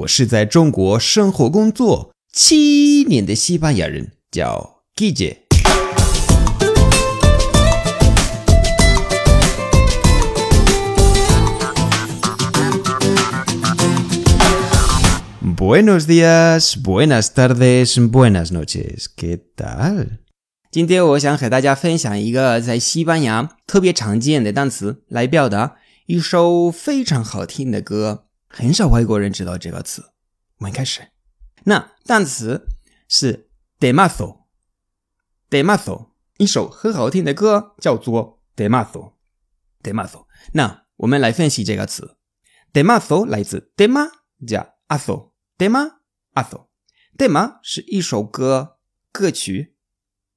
我是在中国生活工作七年的西班牙人，叫 Gigi。Buenos días, buenas tardes, buenas noches. ¿Qué tal? 今天我想和大家分享一个在西班牙特别常见的单词，来表达一首非常好听的歌。很少外国人知道这个词。我们开始。那单词是 demazo，demazo，一首很好听的歌叫做 demazo，demazo。那我们来分析这个词。demazo 来自 dema 加 azo。tema azo，tema 是一首歌歌曲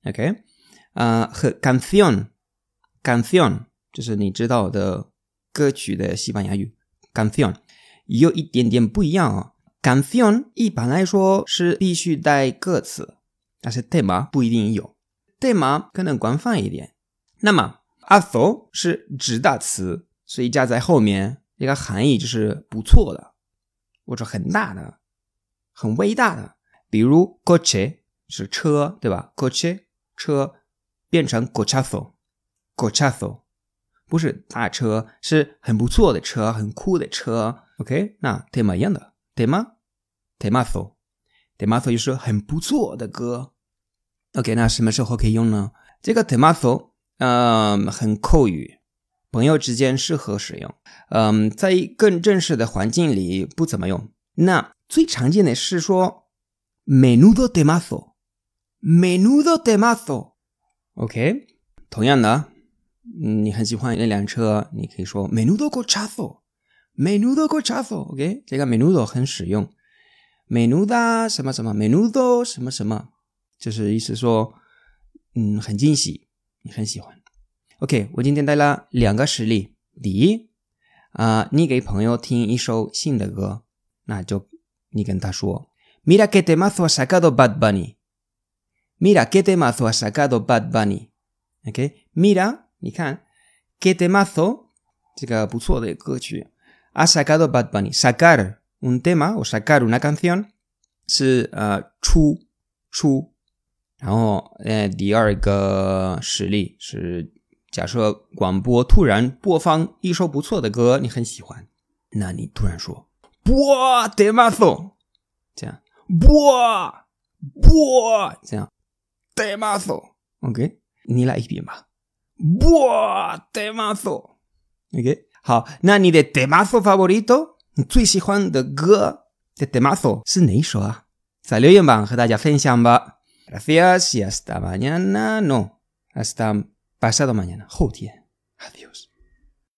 ，OK，啊和 canción，canción 就是你知道的歌曲的西班牙语，canción 有一点点不一样啊。canción 一般来说是必须带歌词，但是 tema 不一定有，tema 可能广泛一点。那么 azo 是指代词，所以加在后面，这个含义就是不错的，或者很大的。很伟大的，比如 coche 是车，对吧？coche 车变成 cochazo，cochazo 不是大车，是很不错的车，很酷的车。OK，那 tema 一样的 tema，temazo，temazo 就是很不错的歌。OK，那什么时候可以用呢？这个 temazo，嗯，很口语，朋友之间适合使用。嗯，在更正式的环境里不怎么用。那最常见的是说 “menudo temazo”，“menudo temazo”，OK。同样的，你很喜欢那辆车，你可以说 “menudo cochazo”，“menudo cochazo”，OK。这个 “menudo” 很实用，“menuda” 什么什么，“menudo” 什么什么，就是意思说，嗯，很惊喜，你很喜欢。OK，我今天带了两个实例。第一，啊，你给朋友听一首新的歌，那就。你跟他说，Mira qué temazo ha sacado Bad Bunny，Mira qué temazo ha sacado Bad Bunny，OK，Mira，你看，qué temazo，这个不错的歌曲，ha sacado Bad Bunny，sacar un tema o sacar una canción 是呃出出，然后呃第二个实例是，假设广播突然播放一首不错的歌，你很喜欢，那你突然说。哇，demazo，这样，哇，哇，这样，demazo，OK，你来一遍吧，哇，demazo，OK，好，那你的 demazo favorito，你最喜欢的歌的 demazo 是哪首啊？在留言板和大家分享吧。Gracias y hasta mañana，no，hasta pasado mañana，后天，Adiós。